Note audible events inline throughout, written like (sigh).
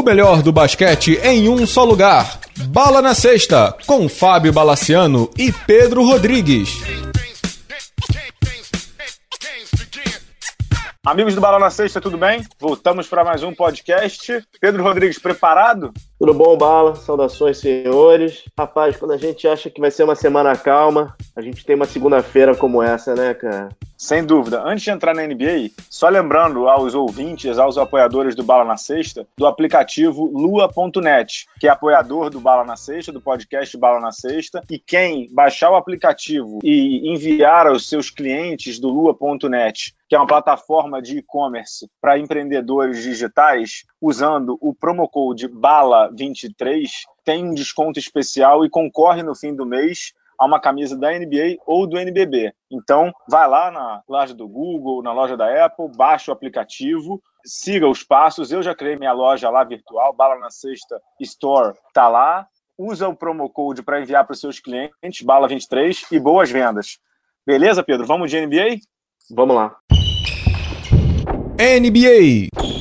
O melhor do basquete em um só lugar. Bala na Sexta, com Fábio Balaciano e Pedro Rodrigues. Amigos do Bala na Sexta, tudo bem? Voltamos para mais um podcast. Pedro Rodrigues, preparado? Tudo bom, Bala? Saudações, senhores. Rapaz, quando a gente acha que vai ser uma semana calma, a gente tem uma segunda-feira como essa, né, cara? Sem dúvida. Antes de entrar na NBA, só lembrando aos ouvintes, aos apoiadores do Bala na Sexta, do aplicativo lua.net, que é apoiador do Bala na Sexta, do podcast Bala na Sexta, e quem baixar o aplicativo e enviar aos seus clientes do lua.net, que é uma plataforma de e-commerce para empreendedores digitais, usando o promo code BALA23, tem um desconto especial e concorre no fim do mês a uma camisa da NBA ou do NBB. Então, vai lá na loja do Google, na loja da Apple, baixa o aplicativo, siga os passos. Eu já criei minha loja lá virtual, Bala na Sexta Store, tá lá. Usa o promo code para enviar para os seus clientes, Bala23, e boas vendas. Beleza, Pedro? Vamos de NBA? Vamos lá. NBA.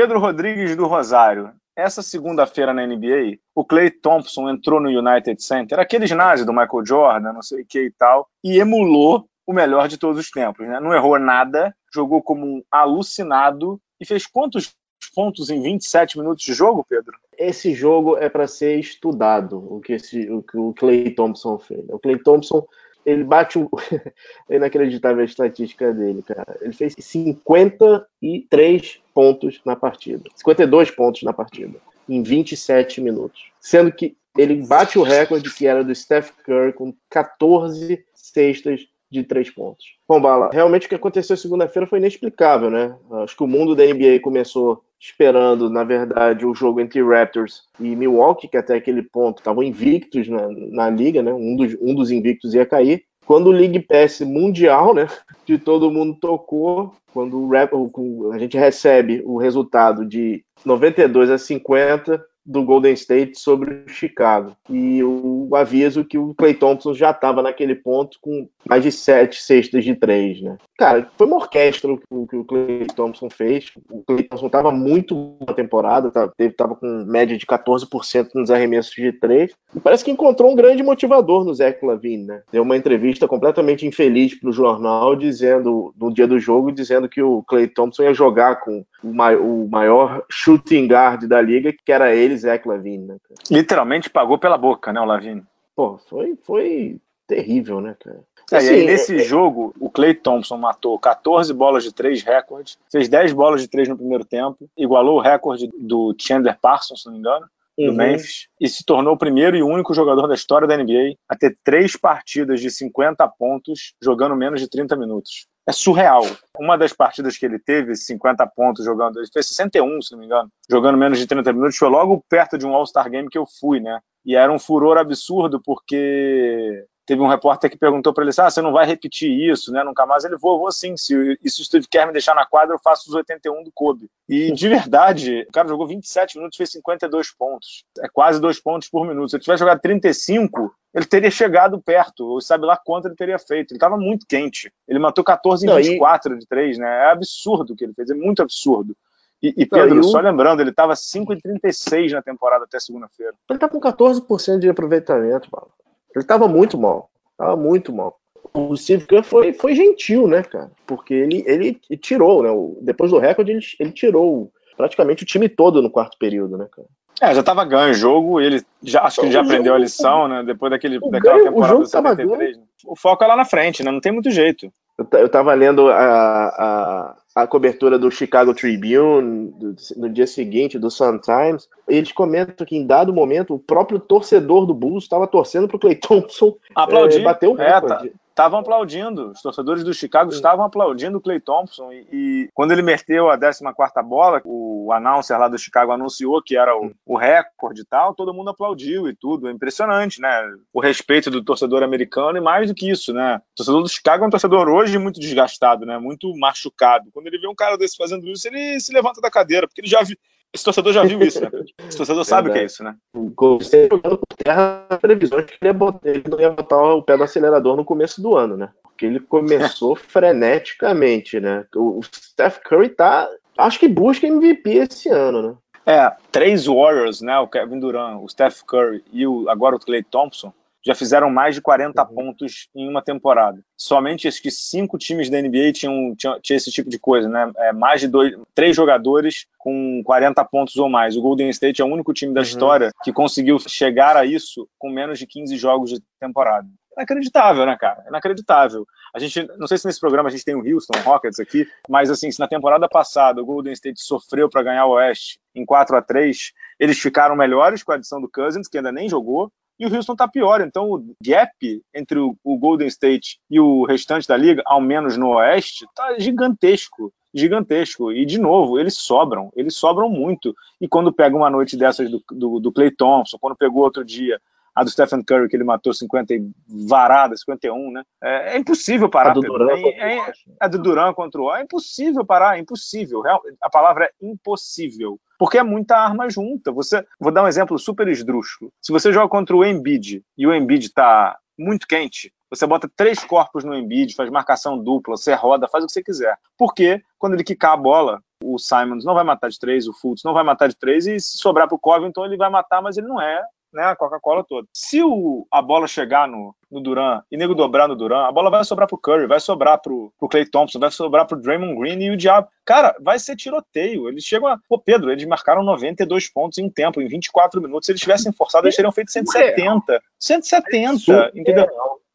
Pedro Rodrigues do Rosário. Essa segunda-feira na NBA, o Clay Thompson entrou no United Center, aquele ginásio do Michael Jordan, não sei o que e tal, e emulou o melhor de todos os tempos. Né? Não errou nada, jogou como um alucinado e fez quantos pontos em 27 minutos de jogo, Pedro? Esse jogo é para ser estudado, o que, esse, o que o Clay Thompson fez. O Clay Thompson ele bate o. (laughs) é inacreditável a estatística dele, cara. Ele fez 53 pontos na partida. 52 pontos na partida. Em 27 minutos. Sendo que ele bate o recorde que era do Steph Curry com 14 cestas de três pontos. Bom, Bala, realmente o que aconteceu segunda-feira foi inexplicável, né? Acho que o mundo da NBA começou esperando, na verdade, o jogo entre Raptors e Milwaukee, que até aquele ponto estavam invictos na, na liga, né? Um dos, um dos invictos ia cair. Quando o League Pass mundial, né, (laughs) de todo mundo tocou, quando o a gente recebe o resultado de 92 a 50, do Golden State sobre o Chicago. E o aviso que o Clay Thompson já estava naquele ponto com mais de sete cestas de três, né? Cara, foi uma orquestra o que o Clay Thompson fez. O Clay Thompson estava muito boa temporada, estava com média de 14% nos arremessos de três. E parece que encontrou um grande motivador no Zach Lavine, né? Deu uma entrevista completamente infeliz para o jornal, dizendo, no dia do jogo, dizendo que o Clay Thompson ia jogar com o maior shooting guard da liga, que era ele, Zach Lavine, né, cara? Literalmente pagou pela boca, né, o Lavine? Pô, foi, foi terrível, né, cara? É, assim, e aí, nesse é... jogo, o Clay Thompson matou 14 bolas de 3 recordes, fez 10 bolas de 3 no primeiro tempo, igualou o recorde do Chandler Parsons, se não me engano, do uhum. Memphis, e se tornou o primeiro e único jogador da história da NBA a ter três partidas de 50 pontos jogando menos de 30 minutos. É surreal. Uma das partidas que ele teve, 50 pontos jogando, ele fez 61, se não me engano, jogando menos de 30 minutos, foi logo perto de um All-Star Game que eu fui, né? E era um furor absurdo, porque teve um repórter que perguntou para ele ah, você não vai repetir isso, né? Nunca mais. Ele vou, vou sim. Se isso o Steve quer me deixar na quadra, eu faço os 81 do Kobe. E de verdade, o cara jogou 27 minutos, fez 52 pontos. É quase dois pontos por minuto. Se ele tivesse jogado 35, ele teria chegado perto, ou sabe lá quanto ele teria feito. Ele estava muito quente. Ele matou 14 em 24 de 3, né? É absurdo o que ele fez, é muito absurdo. E, e Pedro, Não, e só lembrando, ele estava 5,36 na temporada até segunda-feira. Ele está com 14% de aproveitamento, Paulo. Ele tava muito mal. Tava muito mal. O Steve Kerr foi, foi gentil, né, cara? Porque ele, ele tirou, né? Depois do recorde, ele, ele tirou praticamente o time todo no quarto período, né, cara? É, já tava ganho o jogo, ele já, acho que ele já aprendeu a lição, né? Depois daquele, daquela ganho, temporada o 73. Né? O foco é lá na frente, né? Não tem muito jeito. Eu, eu tava lendo a, a, a cobertura do Chicago Tribune do, no dia seguinte, do Sun Times, eles comentam que em dado momento o próprio torcedor do Bulls estava torcendo para o Clay Thompson Aplaudir. É, bater o recorde. É, tá estavam aplaudindo, os torcedores do Chicago estavam aplaudindo o Clay Thompson. E, e, quando ele meteu a 14 bola, o announcer lá do Chicago anunciou que era o, o recorde e tal, todo mundo aplaudiu e tudo. É impressionante, né? O respeito do torcedor americano e mais do que isso, né? O torcedor do Chicago é um torcedor hoje muito desgastado, né? Muito machucado. Quando ele vê um cara desse fazendo isso, ele se levanta da cadeira, porque ele já viu. Esse torcedor já viu isso, né? Esse torcedor sabe o que é isso, né? Você jogando por terra previsões que ele, ia botar, ele não ia botar o pé do acelerador no começo do ano, né? Porque ele começou (laughs) freneticamente, né? O Steph Curry tá Acho que busca MVP esse ano, né? É, três Warriors, né? O Kevin Durant, o Steph Curry e o, agora o Clay Thompson já fizeram mais de 40 uhum. pontos em uma temporada. Somente acho que cinco times da NBA tinham, tinham, tinham esse tipo de coisa, né? É, mais de dois, três jogadores com 40 pontos ou mais. O Golden State é o único time da uhum. história que conseguiu chegar a isso com menos de 15 jogos de temporada. Inacreditável, né, cara? Inacreditável. A gente, não sei se nesse programa a gente tem o Houston Rockets aqui, mas assim, se na temporada passada o Golden State sofreu para ganhar o Oeste em 4 a 3 eles ficaram melhores com a adição do Cousins, que ainda nem jogou, e o Houston está pior. Então o gap entre o, Golden State e o restante da liga, ao menos no Oeste, está gigantesco. Gigantesco. E, de novo, eles sobram. Eles sobram muito. E quando pega uma noite dessas do, do, do Clay Thompson, quando pegou outro dia a do Stephen Curry, que ele matou 50 e varada, 51, né? É, é impossível parar. A do Duran, é, é, do Duran contra o É impossível parar, é impossível. A palavra é impossível. Porque é muita arma junta. Você, vou dar um exemplo super esdrúxulo. Se você joga contra o Embiid e o Embiid está muito quente, você bota três corpos no Embiid, faz marcação dupla, você roda, faz o que você quiser. Porque quando ele quicar a bola, o Simons não vai matar de três, o Fultz não vai matar de três, e se sobrar para o Covington, ele vai matar, mas ele não é né, a Coca-Cola toda. Se o, a bola chegar no, no Duran e nego dobrar no Duran, a bola vai sobrar pro Curry, vai sobrar pro, pro Clay Thompson, vai sobrar pro Draymond Green e o Diabo. Cara, vai ser tiroteio. Eles chegam a. Pô, Pedro, eles marcaram 92 pontos em tempo, em 24 minutos. Se eles tivessem forçado, eles teriam feito 170. 170, entendeu?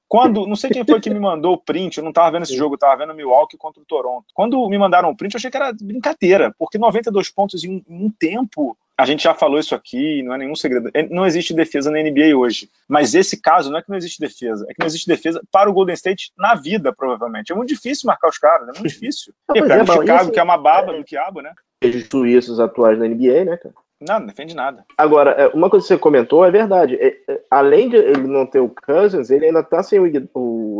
Quando, não sei quem foi que me mandou o print, eu não estava vendo esse jogo, eu estava vendo Milwaukee contra o Toronto. Quando me mandaram o print, eu achei que era brincadeira, porque 92 pontos em um, tempo, a gente já falou isso aqui, não é nenhum segredo. É, não existe defesa na NBA hoje. Mas esse caso não é que não existe defesa, é que não existe defesa para o Golden State na vida, provavelmente. É muito difícil marcar os caras, é muito difícil. E pega o Chicago, que é uma baba é, do quiabo, né? Juízos atuais na NBA, né, cara? Não, não defende nada. Agora, é, uma coisa que você comentou é verdade. É, é, além de ele não ter o Cousins, ele ainda tá sem o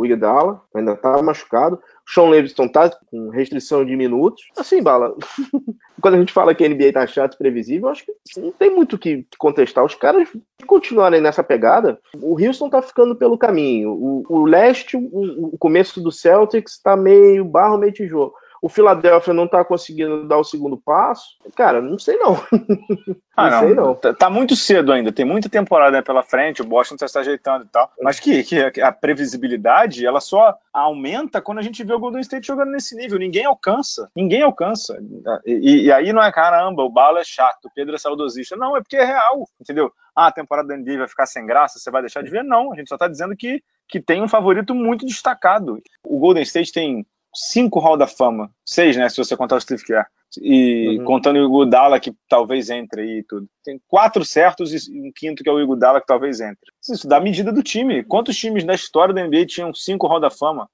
Iguodala, ainda tá machucado. Sean Leviston tá com restrição de minutos. Assim, Bala, (laughs) quando a gente fala que a NBA tá chato e previsível, acho que não tem muito o que contestar. Os caras continuarem nessa pegada, o Houston tá ficando pelo caminho. O, o leste, o, o começo do Celtics tá meio barro, meio tijolo o Philadelphia não tá conseguindo dar o segundo passo, cara, não sei não. (laughs) ah, não, sei não. Tá, tá, muito cedo ainda, tem muita temporada pela frente, o Boston tá se ajeitando e tal. Mas que, que a previsibilidade, ela só aumenta quando a gente vê o Golden State jogando nesse nível. Ninguém alcança, ninguém alcança. E, e aí não é caramba, o Bala é chato, o Pedro é saudosista. Não, é porque é real, entendeu? Ah, a temporada da NBA vai ficar sem graça, você vai deixar de ver? Não, a gente só tá dizendo que, que tem um favorito muito destacado. O Golden State tem cinco Hall da Fama. Seis, né? Se você contar o Steve Kerr. E uhum. contando o Iguodala, que talvez entre aí e tudo. Tem quatro certos e um quinto que é o Iguodala, que talvez entre. Isso dá medida do time. Quantos times na história da NBA tinham cinco Hall da Fama?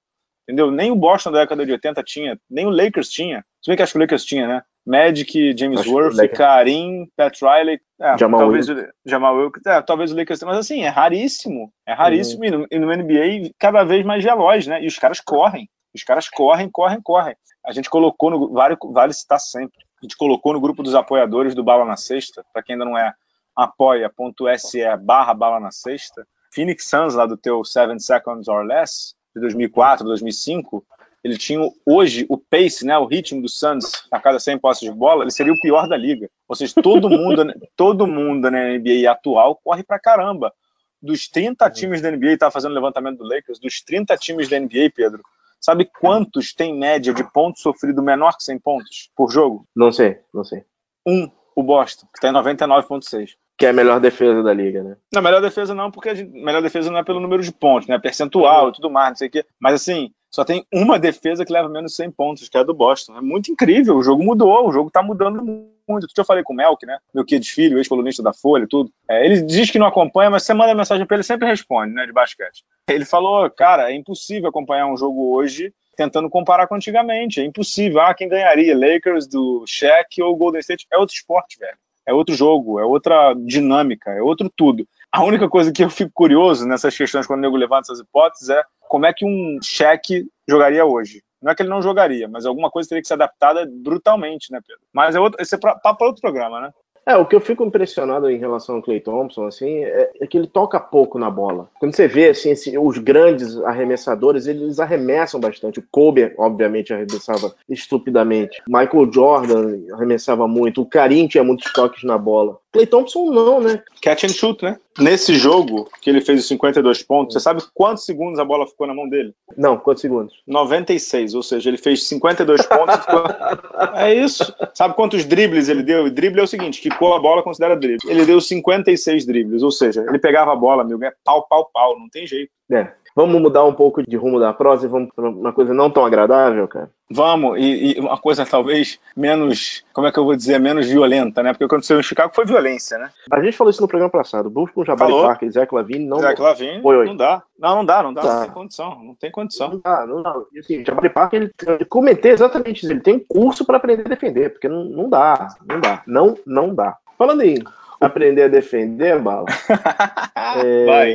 Entendeu? Nem o Boston da década de 80 tinha, nem o Lakers tinha. Se bem que acho que o Lakers tinha, né? Magic, James acho Worth, Karim, Pat Riley, é, Jamal talvez o Jamal é, talvez o Lakers, mas assim, é raríssimo, é raríssimo, uhum. e, no, e no NBA cada vez mais veloz, né? E os caras correm, os caras correm, correm, correm. A gente colocou no. Vale, vale citar sempre. A gente colocou no grupo dos apoiadores do Bala na Sexta, para quem ainda não é, apoia.se barra Bala na Sexta. Phoenix Suns, lá do teu Seven Seconds or Less, de 2004, 2005, ele tinha hoje o pace, né, o ritmo do Suns a cada 100 posses de bola, ele seria o pior da liga. Ou seja, todo mundo, (laughs) todo mundo na NBA atual corre pra caramba. Dos 30 times da NBA, tá fazendo levantamento do Lakers, dos 30 times da NBA, Pedro, Sabe quantos tem média de pontos sofrido menor que 100 pontos por jogo? Não sei, não sei. Um, o Boston, que tem 99,6. Que é a melhor defesa da liga, né? Não, melhor defesa não, porque a gente, melhor defesa não é pelo número de pontos, né? Percentual e tudo mais, não sei o quê. Mas assim, só tem uma defesa que leva menos 100 pontos, que é a do Boston. É muito incrível, o jogo mudou, o jogo tá mudando muito. Eu falei com o Melk, né? Meu que filho, ex-colunista da Folha, tudo. É, ele diz que não acompanha, mas você manda mensagem para ele, sempre responde, né? De basquete. Ele falou, cara, é impossível acompanhar um jogo hoje tentando comparar com antigamente. É impossível. Ah, quem ganharia? Lakers do Shaq ou Golden State? É outro esporte, velho. É outro jogo, é outra dinâmica, é outro tudo. A única coisa que eu fico curioso nessas questões quando o nego levanta essas hipóteses é como é que um cheque jogaria hoje. Não é que ele não jogaria, mas alguma coisa teria que ser adaptada brutalmente, né, Pedro? Mas é outro, esse é papo para outro programa, né? É, o que eu fico impressionado em relação ao Clay Thompson, assim, é, é que ele toca pouco na bola. Quando você vê, assim, esse, os grandes arremessadores, eles arremessam bastante. O Kobe, obviamente, arremessava estupidamente. Michael Jordan arremessava muito. O Karim tinha muitos toques na bola. Clay Thompson não, né? Catch and shoot, né? Nesse jogo que ele fez os 52 pontos, você sabe quantos segundos a bola ficou na mão dele? Não, quantos segundos? 96, ou seja, ele fez 52 pontos. ficou... (laughs) É isso. Sabe quantos dribles ele deu? E drible é o seguinte, que a bola considera drible. Ele deu 56 dribles, ou seja, ele pegava a bola, meu, é pau, pau, pau, não tem jeito. É. Vamos mudar um pouco de rumo da prosa e vamos para uma coisa não tão agradável, cara? Vamos, e, e, uma coisa talvez menos, como é que eu vou dizer, menos violenta, né? Porque o que aconteceu em Chicago foi violência, né? A gente falou isso no programa passado. Bulls com Jabari Falou. Parker e Zach Lavine não... Zach Lavine, Oi, oi. não dá. Não, não dá, não dá, Tá. não tem condição, não tem condição. Não dá, não dá. E, assim, Jabari Parker, ele, eu comentei exatamente isso. Ele tem um curso para aprender a defender, porque não, não dá, não dá. Não, não dá. Falando em aprender a defender, Bala, (laughs) é, Vai.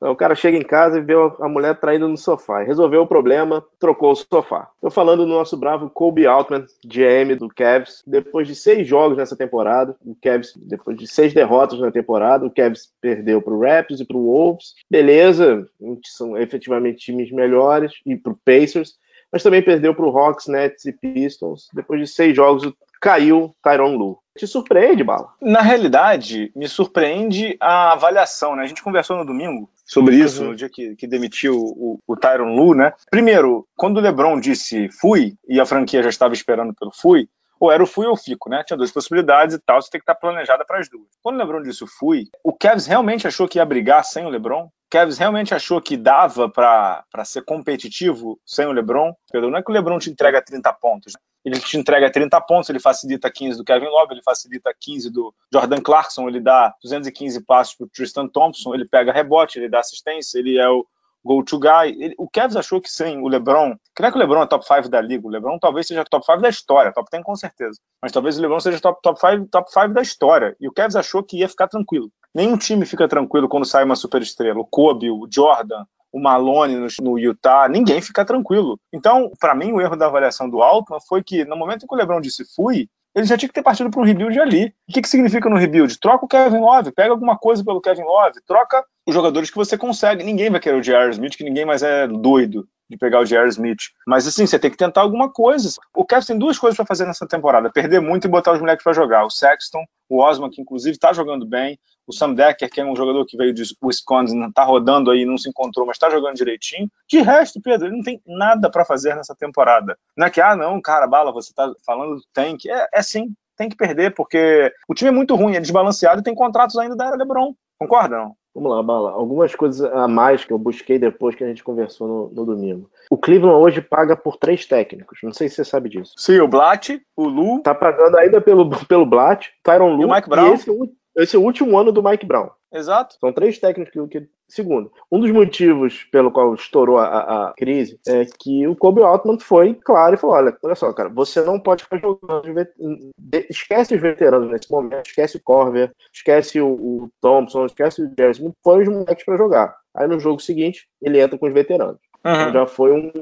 o cara chega em casa e vê a mulher traindo no sofá. Resolveu o problema, trocou o sofá. Tô falando do nosso bravo Kobe Altman, GM do Cavs. Depois de seis jogos nessa temporada, o Cavs, depois de seis derrotas na temporada, o Cavs perdeu pro Raptors e pro Wolves. Beleza, são efetivamente times melhores, e pro Pacers. Mas também perdeu pro Hawks, Nets e Pistons. Depois de seis jogos, caiu Tyron Lu. Te surpreende, Bala? Na realidade, me surpreende a avaliação, né? A gente conversou no domingo sobre isso, Uhum. no dia que, que demitiu o, o Tyron Lu, né? Primeiro, quando o LeBron disse fui, e a franquia já estava esperando pelo fui, ou era o fui ou o fico, né? Tinha duas possibilidades e tal, você tem que estar planejada para as duas. Quando o LeBron disse o fui, o Cavs realmente achou que ia brigar sem o LeBron? O Cavs realmente achou que dava para ser competitivo sem o LeBron? Pedro, não é que o LeBron te entrega 30 pontos, ele te entrega 30 pontos, ele facilita 15 do Kevin Love, ele facilita 15 do Jordan Clarkson, ele dá 215 passos para Tristan Thompson, ele pega rebote, ele dá assistência, ele é o go-to guy. Ele- o Cavs achou que sem o LeBron, não é que o LeBron é top 5 da liga, o LeBron talvez seja top 5 da história, top 10 com certeza, mas talvez o LeBron seja top, top, 5, top 5 da história, e o Cavs achou que ia ficar tranquilo. Nenhum time fica tranquilo quando sai uma superestrela. O Kobe, o Jordan, o Malone no, no Utah, ninguém fica tranquilo. Então, para mim, o erro da avaliação do Altman foi que, no momento em que o LeBron disse fui, ele já tinha que ter partido para um rebuild ali. O que, que significa no rebuild? Troca o Kevin Love, pega alguma coisa pelo Kevin Love, troca os jogadores que você consegue. Ninguém vai querer o J.R. Smith, que ninguém mais é doido de pegar o J.R. Smith. Mas assim, você tem que tentar alguma coisa. O Cavs tem duas coisas para fazer nessa temporada: perder muito e botar os moleques para jogar. O Sexton, o Osman, que inclusive está jogando bem, o Sam Decker, que é um jogador que veio de Wisconsin, tá rodando aí, não se encontrou, mas tá jogando direitinho. De resto, Pedro, ele não tem nada para fazer nessa temporada. Não é que, ah, não, cara, bala, você tá falando do tank. É, é sim, tem que perder, porque o time é muito ruim, é desbalanceado e tem contratos ainda da era LeBron. Concorda, não? Vamos lá, Bala. Algumas coisas a mais que eu busquei depois que a gente conversou no, no domingo. O Cleveland hoje paga por três técnicos. Não sei se você sabe disso. Sim, o Blatt, o Lu. Tá pagando ainda pelo, pelo Blatt, Tyron Lu E o Mike Brown. esse, é esse é o último ano do Mike Brown. Exato. São três técnicos que, que- Segundo, um dos motivos pelo qual estourou a, a- crise é que o Kobe Altman foi claro e falou: olha, olha só, cara, você não pode ficar jogando. Esquece os veteranos nesse momento, esquece o Corver, esquece o, o Thompson, esquece o Jerry, põe os moleques pra jogar. Aí no jogo seguinte, ele entra com os veteranos. Então Uhum. já foi um,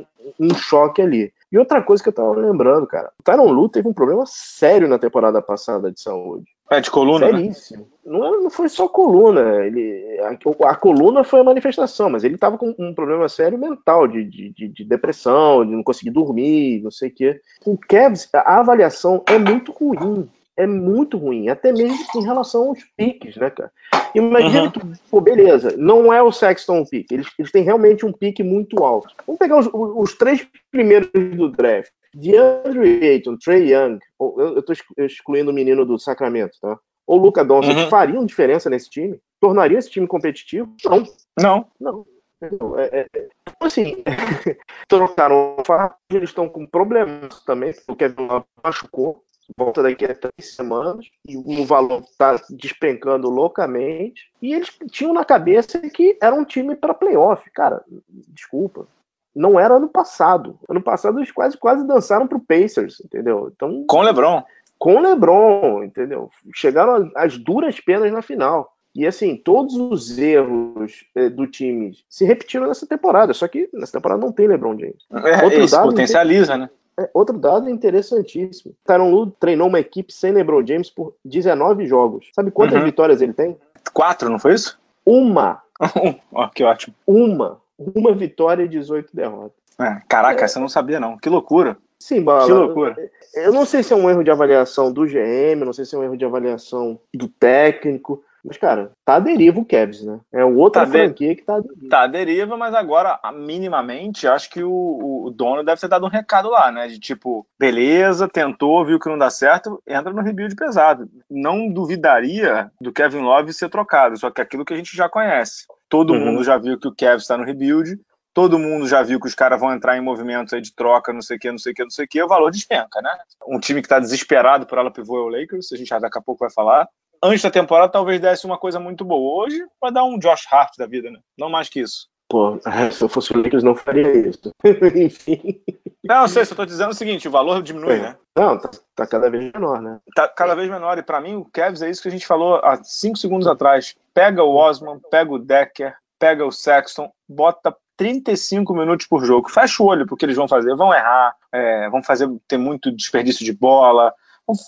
um choque ali. E outra coisa que eu tava lembrando, cara, o Tyron Lu teve um problema sério na temporada passada de saúde. É de coluna, né? Seríssimo. Não, é- não foi só coluna. Ele, a, a coluna foi a manifestação, mas ele tava com um problema sério mental, de, de, de- de depressão, de não conseguir dormir, não sei o quê. O Cavs, a avaliação é muito ruim. É muito ruim, até mesmo em relação aos piques, né, cara? Imagina Uhum. que, pô, beleza, não é o Sexton o pique, eles, eles têm realmente um pique muito alto. Vamos pegar os, os três primeiros do draft. DeAndre Ayton, Trey Young, ou- eu, eu tô exclu- excluindo o menino do Sacramento, tá? Ou Luca Doncic Uhum. fariam diferença nesse time? Tornaria esse time competitivo? Não, Não. não. Entendeu? É, é, é, assim, (laughs) trocaram o eles estão com problemas também, porque o Kevin machucou, volta daqui a três semanas, e o valor está despencando loucamente, e eles tinham na cabeça que era um time para playoff. Cara, desculpa. Não era ano passado. Ano passado eles quase, quase dançaram pro Pacers, entendeu? Então, Com o LeBron. com o LeBron, entendeu? Chegaram às duras penas na final. E assim, todos os erros eh, do time se repetiram nessa temporada, só que nessa temporada não tem LeBron James. É, Outro potencializa, né? É, outro dado interessantíssimo. Tyron Lu treinou uma equipe sem LeBron James por 19 jogos. Sabe quantas uhum. vitórias ele tem? Quatro, não foi isso? Uma. (laughs) oh, que ótimo. Uma. Uma vitória e 18 derrotas. É, caraca, é. essa eu não sabia não. Que loucura. Sim, Bala. Que loucura. Eu não sei se é um erro de avaliação do GM, não sei se é um erro de avaliação do técnico, mas, cara, tá à deriva o Cavs, né? É outra tá franquia que tá à deriva. Tá à deriva, mas agora, minimamente, acho que o, o, dono deve ter dado um recado lá, né? De tipo, beleza, tentou, viu que não dá certo, entra no rebuild pesado. Não duvidaria do Kevin Love ser trocado, só que é aquilo que a gente já conhece. Todo uhum. mundo já viu que o Kevin está no rebuild, todo mundo já viu que os caras vão entrar em movimentos aí de troca, não sei o que, não sei o que, não sei o que, o valor despenca, né? Um time que está desesperado por ela pivô é o Lakers, a gente já daqui a pouco vai falar. Antes da temporada talvez desse uma coisa muito boa. Hoje vai dar um Josh Hart da vida, né? Não mais que isso. Pô, se eu fosse o Lakers não faria isso. (laughs) Enfim. Não, sei, só tô dizendo o seguinte, o valor diminui, é. né? Não, tá, tá, cada vez menor, né? Tá cada vez menor, e para mim o Cavs é isso que a gente falou há cinco segundos atrás. Pega o Osman, pega o Decker, pega o Sexton, bota 35 minutos por jogo. Fecha o olho porque eles vão fazer. Vão errar, é, vão fazer ter muito desperdício de bola,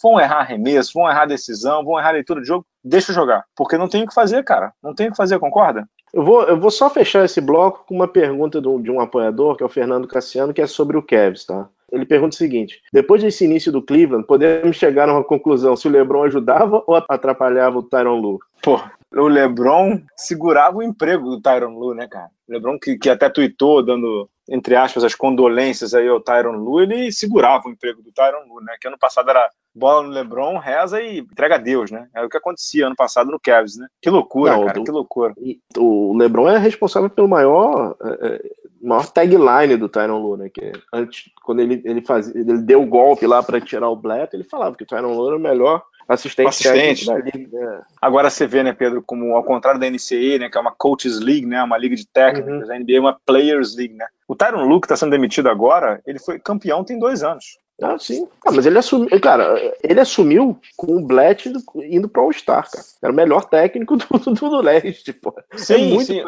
vão errar arremesso, vão errar decisão, vão errar leitura de jogo. Deixa jogar. Porque não tem o que fazer, cara. Não tem o que fazer, concorda? Eu vou, eu vou só fechar esse bloco com uma pergunta de um, de um apoiador, que é o Fernando Cassiano, que é sobre o Cavs, tá? Ele pergunta o seguinte: depois desse início do Cleveland, podemos chegar a uma conclusão se o LeBron ajudava ou atrapalhava o Tyron Lu? Pô, o LeBron segurava o emprego do Tyron Lu, né, cara? O LeBron que, que até tweetou dando entre aspas, as condolências aí ao Tyron Lu, ele segurava o emprego do Tyron Lu, né? Que ano passado era bola no LeBron, reza e entrega a Deus, né? É o que acontecia ano passado no Cavs, né? Que loucura, Não, cara, do, que loucura. O LeBron é responsável pelo maior, é, é, maior tagline do Tyron Lu, né? Que antes, quando ele, ele, fazia, ele deu o golpe lá para tirar o Blatt, ele falava que o Tyron Lu era o melhor assistente, assistente. da liga. É. Agora você vê, né, Pedro, como ao contrário da NCAA, né, que é uma Coaches League, né, uma liga de técnicos, uhum. a NBA é uma Players League, né. O Tyron Luke está sendo demitido agora, ele foi campeão tem dois anos. Ah, sim. Ah, mas ele assumiu, cara, ele assumiu com o Blatt indo para o All-Star, cara. Era o melhor técnico do, do, do leste, pô. É sim, é muito sim.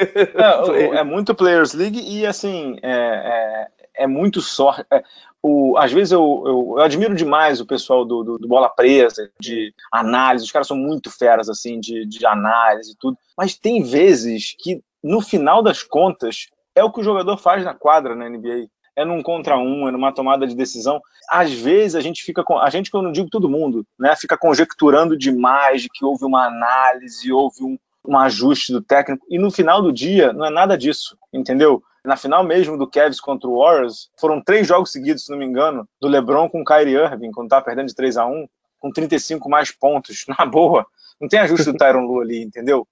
É, (laughs) é, muito Players League e, assim, é, é, é muito sorte. É, o, às vezes eu, eu, eu, admiro demais o pessoal do, do, do, Bola Presa, de análise, os caras são muito feras, assim, de, de análise e tudo, mas tem vezes que, no final das contas, é o que o jogador faz na quadra na NBA. É num contra um, é numa tomada de decisão. Às vezes a gente fica com. A gente, que eu não digo todo mundo, né? Fica conjecturando demais de que houve uma análise, houve um, um ajuste do técnico, e no final do dia não é nada disso, entendeu? na final mesmo do Cavs contra o Warriors, foram três jogos seguidos, se não me engano, do LeBron com o Kyrie Irving, quando estava perdendo de 3 a 1 com 35 mais pontos, (laughs) na boa. Não tem ajuste do Tyron Lu ali, entendeu?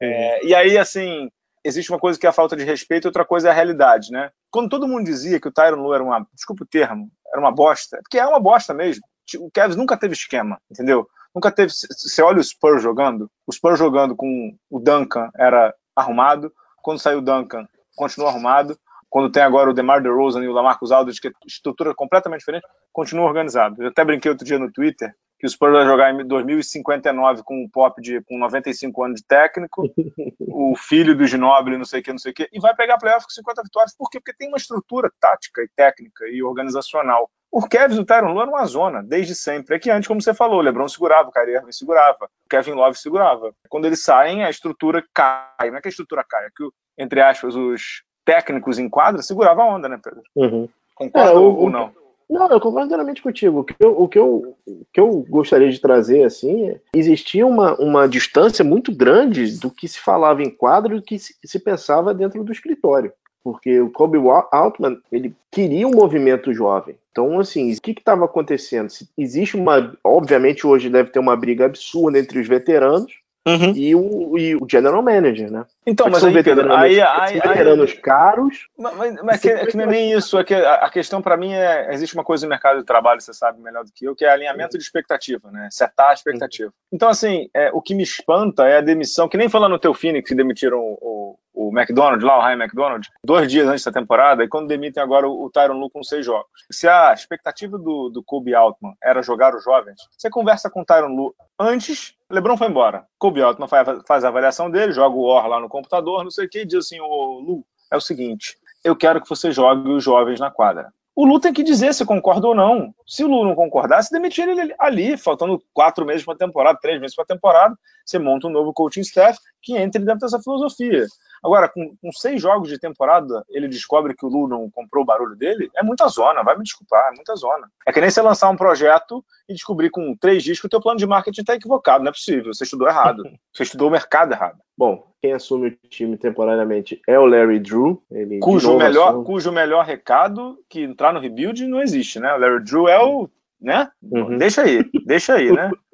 É, e aí, assim, existe uma coisa que é a falta de respeito e outra coisa é a realidade, né? Quando todo mundo dizia que o Tyron Lu era uma, desculpa o termo, era uma bosta, porque é uma bosta mesmo. O Cavs nunca teve esquema, entendeu? Nunca teve. Você olha o Spurs jogando, o Spurs jogando com o Duncan era arrumado, quando saiu o Duncan continua arrumado. Quando tem agora o DeMar DeRozan e o Lamarcus Aldridge, que é estrutura completamente diferente, continua organizado. Eu até brinquei outro dia no Twitter que o Spurs vai jogar em 2059 com um pop de com 95 anos de técnico, (laughs) o filho do Ginobili, não sei o que, não sei o que, e vai pegar playoff com 50 vitórias. Por quê? Porque tem uma estrutura tática e técnica e organizacional. O Kevin do Tyron Lu era uma zona, desde sempre. É que antes, como você falou, o LeBron segurava, o Kyrie Irving segurava, o Kevin Love segurava. Quando eles saem, a estrutura cai. Não é que a estrutura cai, é que, entre aspas, os técnicos em quadra seguravam a onda, né, Pedro? Uhum. Concorda é, ou não? Não, eu concordo inteiramente contigo. O que eu, o que eu, o que eu gostaria de trazer, assim, é, existia uma, uma distância muito grande do que se falava em quadro e do que se, se pensava dentro do escritório. Porque o Kobe Altman, ele queria um movimento jovem. Então, assim, o que estava acontecendo? Existe uma. Obviamente, hoje deve ter uma briga absurda entre os veteranos, Uhum. E, o, e, o, general manager, né? Então, mas aí, veteranos, aí, aí, veteranos aí, caros. Mas, mas que, é que não é nem isso. É que a, questão para mim é existe uma coisa no mercado de trabalho, você sabe melhor do que eu, que é alinhamento uhum. de expectativa, né? Setar a expectativa. Uhum. Então, assim, é, o que me espanta é a demissão, que nem falando no teu Phoenix que demitiram o, o, McDonald lá, o Ryan McDonald, dois dias antes da temporada, e quando demitem agora o, Tyron Lu com seis jogos. Se a expectativa do, do Kobe Altman era jogar os jovens, você conversa com o Tyron Lu antes LeBron foi embora. Kobe Altman faz, faz a avaliação dele, joga o OR lá no computador, não sei o que, e diz assim: Ô Lu, é o seguinte, eu quero que você jogue os jovens na quadra. O Lu tem que dizer se concorda ou não. Se o Lu não concordar, se demitir ele ali, faltando quatro meses para a temporada, três meses para a temporada, você monta um novo coaching staff que entre dentro dessa filosofia. Agora, com, com, seis jogos de temporada, ele descobre que o Lu não comprou o barulho dele, é muita zona, vai me desculpar, é muita zona. É que nem você lançar um projeto e descobrir com três dias que o teu plano de marketing está equivocado, não é possível, você estudou errado, (laughs) você estudou o mercado errado. Bom, quem assume o time temporariamente é o Larry Drew. cujo, melhor, cujo melhor recado que entrar no rebuild não existe, né? O Larry Drew é o. né? Uhum. Deixa aí, deixa aí, né? (laughs)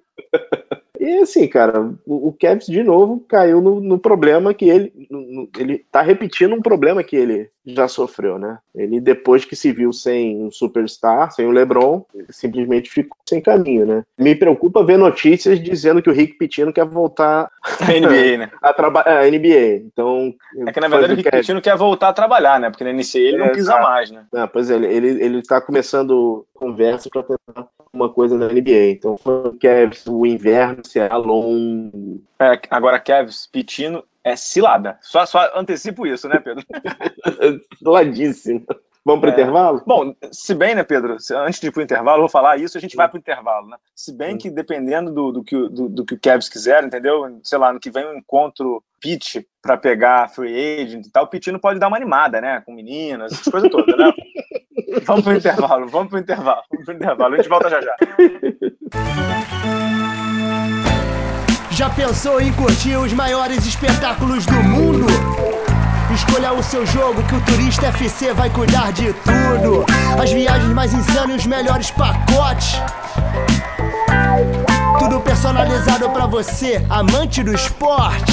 E assim, cara, o, Cavs de novo caiu no, no problema que ele. Ele tá repetindo um problema que ele já sofreu, né? Ele, depois que se viu sem um superstar, sem o LeBron, simplesmente ficou sem caminho, né? Me preocupa ver notícias dizendo que o Rick Pitino quer voltar (laughs) a NBA, né? (laughs) a trabalhar a NBA. Então. É que na verdade o Rick Cavs... Pitino quer voltar a trabalhar, né? Porque na NCAA ele é, não pisa mais, né? Não, pois é, ele, ele tá começando conversa para tentar uma coisa na NBA. Então, o Cavs, o inverno será longo. É, agora, Cavs, Pitino é cilada. Só, só antecipo isso, né, Pedro? (laughs) Ciladíssimo. Vamos para o é. intervalo? Bom, se bem, né, Pedro? Antes de ir para o intervalo, eu vou falar isso, a gente vai para o intervalo, né? Se bem que dependendo do, do, que, do, do que o Cavs quiser, entendeu? Sei lá, no que vem um encontro pitch para pegar free agent e tal, o Pitino pode dar uma animada, né? Com meninas, essas coisas todas, né? (laughs) vamos para o intervalo, vamos para o intervalo, vamos para o intervalo, a gente volta já já. (laughs) Já pensou em curtir os maiores espetáculos do mundo? Escolha o seu jogo que o Turista FC vai cuidar de tudo. As viagens mais insanas e os melhores pacotes. Tudo personalizado para você, amante do esporte.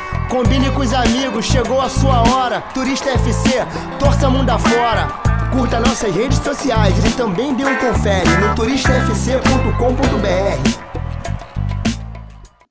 Combine com os amigos, chegou a sua hora. Turista FC, torça mundo afora. Curta nossas redes sociais e também dê um confere no turistafc.com.br.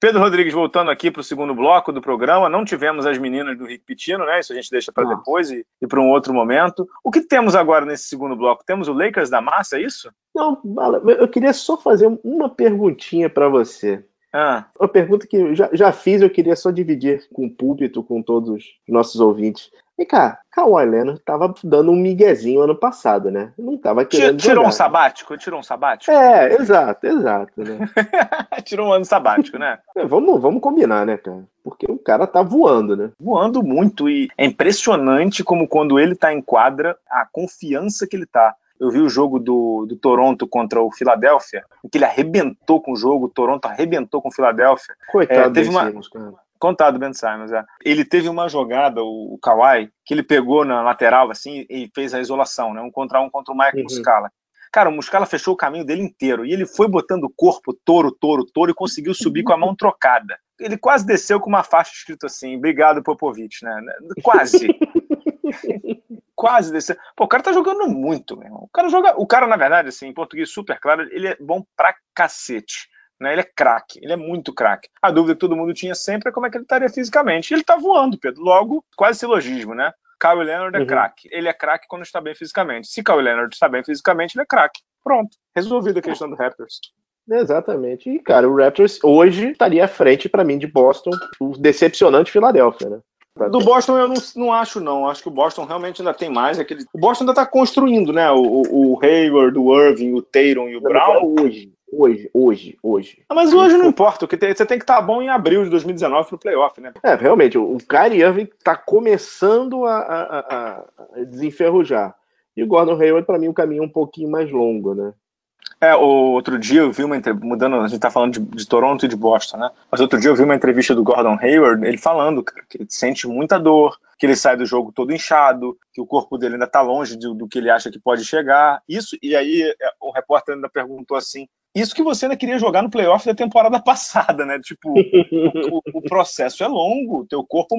Pedro Rodrigues voltando aqui para o segundo bloco do programa. Não tivemos as meninas do Rick Pitino, né? Isso a gente deixa para depois e, e para um outro momento. O que temos agora nesse segundo bloco? Temos o Lakers da massa, é isso? Não, eu queria só fazer uma perguntinha para você. Ah. Uma pergunta que eu já, já fiz, eu queria só dividir com o púlpito, com todos os nossos ouvintes. E cá, Kawhi Leonard tava dando um miguezinho ano passado, né? Não tava querendo Tirou jogar, um sabático? Tirou um sabático? É, exato, exato, né? (laughs) tirou um ano sabático, né? (laughs) É, vamos, vamos combinar, né, cara? Porque o cara tá voando, né? Voando muito e é impressionante como quando ele tá em quadra, a confiança que ele tá eu vi o jogo do, do Toronto contra o Philadelphia, em que ele arrebentou com o jogo, o Toronto arrebentou com o Philadelphia. Coitado é, teve uma... Simons, cara. Contado Ben Simons, é. Ele teve uma jogada, o, o Kawhi, que ele pegou na lateral assim e fez a isolação, né? Um contra um contra o Michael uhum. Muscala. Cara, o Muscala fechou o caminho dele inteiro e ele foi botando o corpo touro, touro, touro e conseguiu subir com a mão trocada. Ele quase desceu com uma faixa escrito assim: "Obrigado Popovich", né? Quase. (laughs) quase descer. Pô, o cara tá jogando muito, meu irmão. O cara joga. O cara, na verdade, assim, em português super claro, ele é bom pra cacete. Né? Ele é craque, ele é muito craque. A dúvida que todo mundo tinha sempre é como é que ele estaria fisicamente. Ele tá voando, Pedro. Logo, quase silogismo, né? Kyle Leonard é uhum. craque. Ele é craque quando está bem fisicamente. Se Kyle Leonard está bem fisicamente, ele é craque. Pronto. Resolvida a questão do Raptors. Exatamente. E, cara, o Raptors hoje estaria à frente, para mim, de Boston, o decepcionante Filadélfia, né? Do Boston eu não, não acho, não. Acho que o Boston realmente ainda tem mais. Aquele... O Boston ainda tá construindo, né? O, o, o Hayward, o Irving, o Tatum e o Brown. Hoje, hoje, hoje, hoje. Ah, mas hoje não importa. O que tem, você tem que estar tá bom em abril de 2019 pro playoff, né? É, realmente. O Kyrie Irving tá começando a, a, a, a desenferrujar. E o Gordon Hayward, para mim, o caminho é um pouquinho mais longo, né? É, outro dia eu vi uma entrevista, mudando, a gente tá falando de, de, Toronto e de Boston, né? Mas outro dia eu vi uma entrevista do Gordon Hayward, ele falando, cara, que ele sente muita dor, que ele sai do jogo todo inchado, que o corpo dele ainda tá longe do, do que ele acha que pode chegar. Isso, e aí é, o repórter ainda perguntou assim: Isso que você ainda queria jogar no playoff da temporada (laughs) passada, né? Tipo, o, o, processo é longo, teu corpo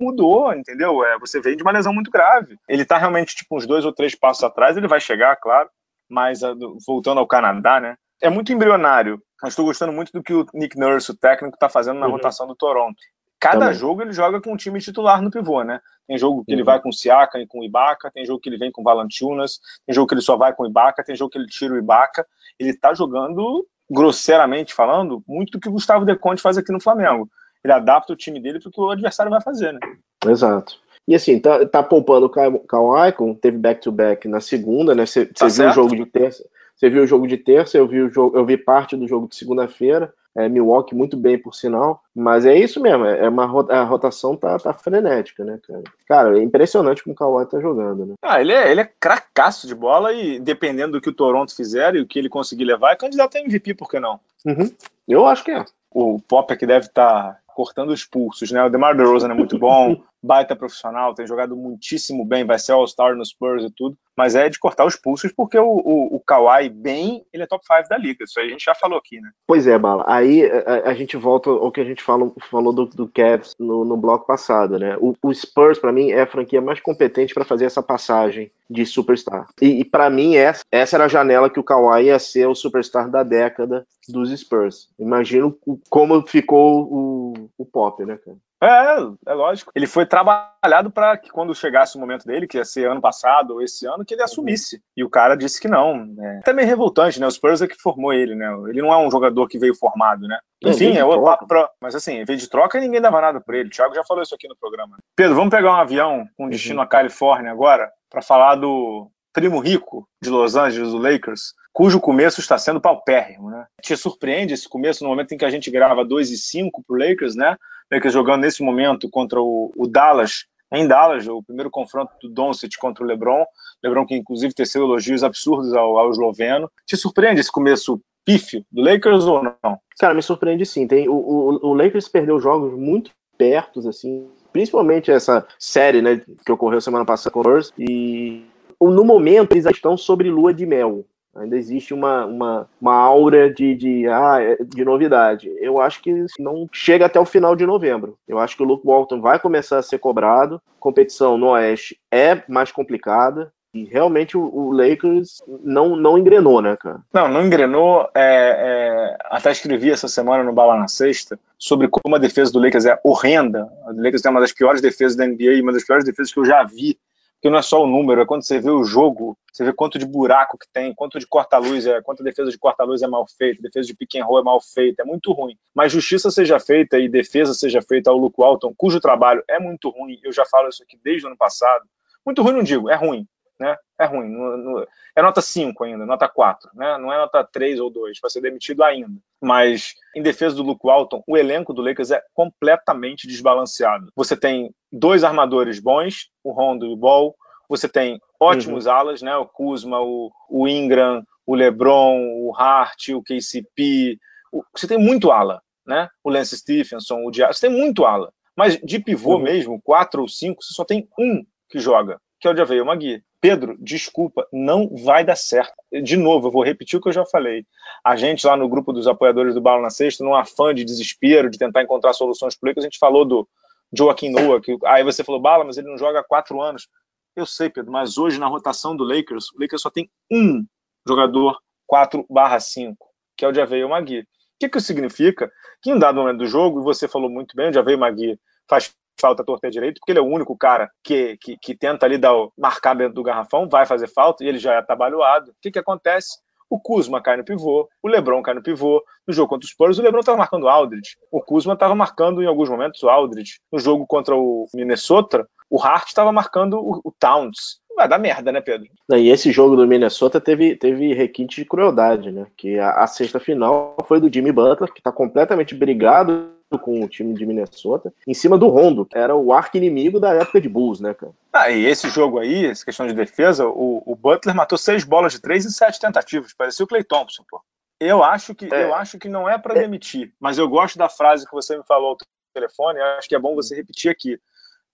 mudou, entendeu? É, você vem de uma lesão muito grave. Ele tá realmente, tipo, uns dois ou três passos atrás, ele vai chegar, claro, mas voltando ao Canadá, né? É muito embrionário. Mas estou gostando muito do que o Nick Nurse, o técnico, está fazendo na uhum. rotação do Toronto. Cada Também. jogo ele joga com um time titular no pivô, né? Tem jogo que uhum. ele vai com o Siaka e com o Ibaka, tem jogo que ele vem com o Valantunas, tem jogo que ele só vai com Ibaka, tem jogo que ele tira o Ibaka. Ele tá jogando, grosseiramente falando, muito do que o Gustavo De Conte faz aqui no Flamengo. Ele adapta o time dele para o que o adversário vai fazer, né? Exato. E assim, tá, tá poupando o Kawhi, teve back-to-back -back na segunda, né? Você tá viu o jogo de terça. Você viu o jogo de terça, eu vi, o jogo, eu vi parte do jogo de segunda-feira. É, Milwaukee muito bem, por sinal. Mas é isso mesmo, é uma a rotação tá, tá frenética, né, cara? Cara, é impressionante como o Kawhi tá jogando, né? Ah, ele é, ele é cracaço de bola e dependendo do que o Toronto fizer e o que ele conseguir levar, é candidato a MVP, por que não? Uhum. Eu acho que é. O Pop é que deve estar tá cortando os pulsos, né? O DeMar DeRozan é muito bom, (laughs) baita profissional, tem jogado muitíssimo bem, vai ser All-Star no Spurs e tudo, mas é de cortar os pulsos porque o, o, o Kawhi bem, ele é top 5 da liga, isso aí a gente já falou aqui, né? Pois é, Bala, aí a, a gente volta ao que a gente falou, falou do, do Cavs no, no bloco passado, né? O, o Spurs, para mim, é a franquia mais competente para fazer essa passagem de superstar. E, e para mim, essa, essa era a janela que o Kawhi ia ser o superstar da década dos Spurs. Imagino como ficou o, o Pop, né, cara? É, é lógico. Ele foi trabalhado para que quando chegasse o momento dele, que ia ser ano passado ou esse ano, que ele assumisse. E o cara disse que não. É até meio revoltante, né? O Spurs é que formou ele, né? Ele não é um jogador que veio formado, né? Enfim, é o papo pra... Mas assim, veio de troca e ninguém dava nada por ele. O Thiago já falou isso aqui no programa. Pedro, vamos pegar um avião com destino uhum. à Califórnia agora para falar do primo rico de Los Angeles, o Lakers, cujo começo está sendo paupérrimo, né? Te surpreende esse começo no momento em que a gente grava 2 e 5 pro Lakers, né? Lakers jogando nesse momento contra o, o Dallas, em Dallas, o primeiro confronto do Doncic contra o LeBron, LeBron que inclusive teceu elogios absurdos ao, ao esloveno. Te surpreende esse começo pífio do Lakers ou não? Cara, me surpreende sim. Tem, o, o, o Lakers perdeu jogos muito perto, assim, principalmente essa série, né, que ocorreu semana passada com o Spurs, e no momento eles estão sobre lua de mel. Ainda existe uma, uma, uma aura de, de, ah, é, de novidade. Eu acho que não chega até o final de novembro. Eu acho que o Luke Walton vai começar a ser cobrado. Competição no Oeste é mais complicada. E realmente o, Lakers não, não engrenou, né, cara? Não, não engrenou. É, é, até escrevi essa semana no Bala na Sexta sobre como a defesa do Lakers é horrenda. A Lakers tem uma das piores defesas da NBA uma das piores defesas que eu já vi porque não é só o número, é quando você vê o jogo, você vê quanto de buraco que tem, quanto de corta-luz é, quanto a defesa de corta-luz é mal feita, defesa de pick and roll é mal feita, é muito ruim. Mas justiça seja feita e defesa seja feita ao Luke Walton, cujo trabalho é muito ruim, eu já falo isso aqui desde o ano passado. Muito ruim não digo, é ruim, né? É ruim. No, no, é nota 5 ainda, nota 4, né? Não é nota 3 ou 2, vai ser demitido ainda. Mas, em defesa do Luke Walton, o elenco do Lakers é completamente desbalanceado. Você tem dois armadores bons, o Rondo e o Ball. Você tem ótimos uhum. alas, né? O Kuzma, o, o Ingram, o LeBron, o Hart, o KCP. O, você tem muito ala, né? O Lance Stephenson, o Dias. Você tem muito ala. Mas de pivô uhum. mesmo, quatro ou cinco, você só tem um que joga, que é o Javeio Magui. Pedro, desculpa, não vai dar certo. De novo, eu vou repetir o que eu já falei. A gente lá no grupo dos apoiadores do Bala na Sexta, num afã de desespero, de tentar encontrar soluções políticas, a gente falou do Joaquim Noah, que aí você falou, Bala, mas ele não joga há quatro anos. Eu sei, Pedro, mas hoje na rotação do Lakers, o Lakers só tem um jogador 4/5, que é o Javeio Magui. O que, que isso significa? Que em um dado momento do jogo, e você falou muito bem, o Javeio Magui faz falta torta direito, porque ele é o único cara que, que, que tenta ali dar o, marcar dentro do garrafão, vai fazer falta, e ele já é atabalhoado. O que, que acontece? O Kuzma cai no pivô, o LeBron cai no pivô. No jogo contra os Spurs, o LeBron estava marcando o Aldridge. O Kuzma estava marcando em alguns momentos o Aldridge. No jogo contra o Minnesota, o Hart estava marcando o, o Towns. Vai dar merda, né, Pedro? E esse jogo do Minnesota teve, teve requinte de crueldade, né? Que a, a sexta final foi do Jimmy Butler, que está completamente brigado com o time de Minnesota, em cima do Rondo, que era o arco inimigo da época de Bulls, né, cara? Ah, e esse jogo aí, essa questão de defesa, o, o Butler matou seis bolas de três em sete tentativas. Parecia o Clay Thompson, pô. Eu acho que, é. eu acho que não é para é. demitir, mas eu gosto da frase que você me falou no telefone, acho que é bom você repetir aqui.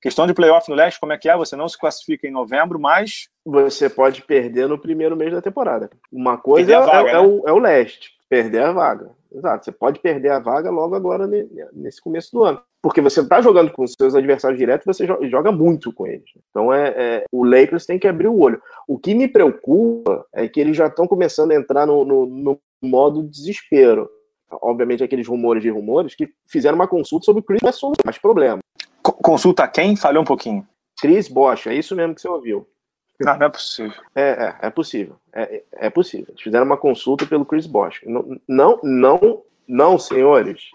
Questão de playoff no leste, como é que é? Você não se classifica em novembro, mas. Você pode perder no primeiro mês da temporada. Uma coisa é, vaga, é, né? é, o, é o leste. Perder a vaga. Exato. Você pode perder a vaga logo agora nesse começo do ano. Porque você está jogando com os seus adversários diretos, você joga muito com eles. Então é, é, o Lakers tem que abrir o olho. O que me preocupa é que eles já estão começando a entrar no, no, no modo desespero. Obviamente, aqueles rumores de rumores que fizeram uma consulta sobre o Chris Bosh, mais problema. Consulta quem? Falhou um pouquinho. Chris Bosch, é isso mesmo que você ouviu. Não, não é possível. É, é, é possível. É, é possível. Eles fizeram uma consulta pelo Chris Bosch. Não, não, não, não senhores.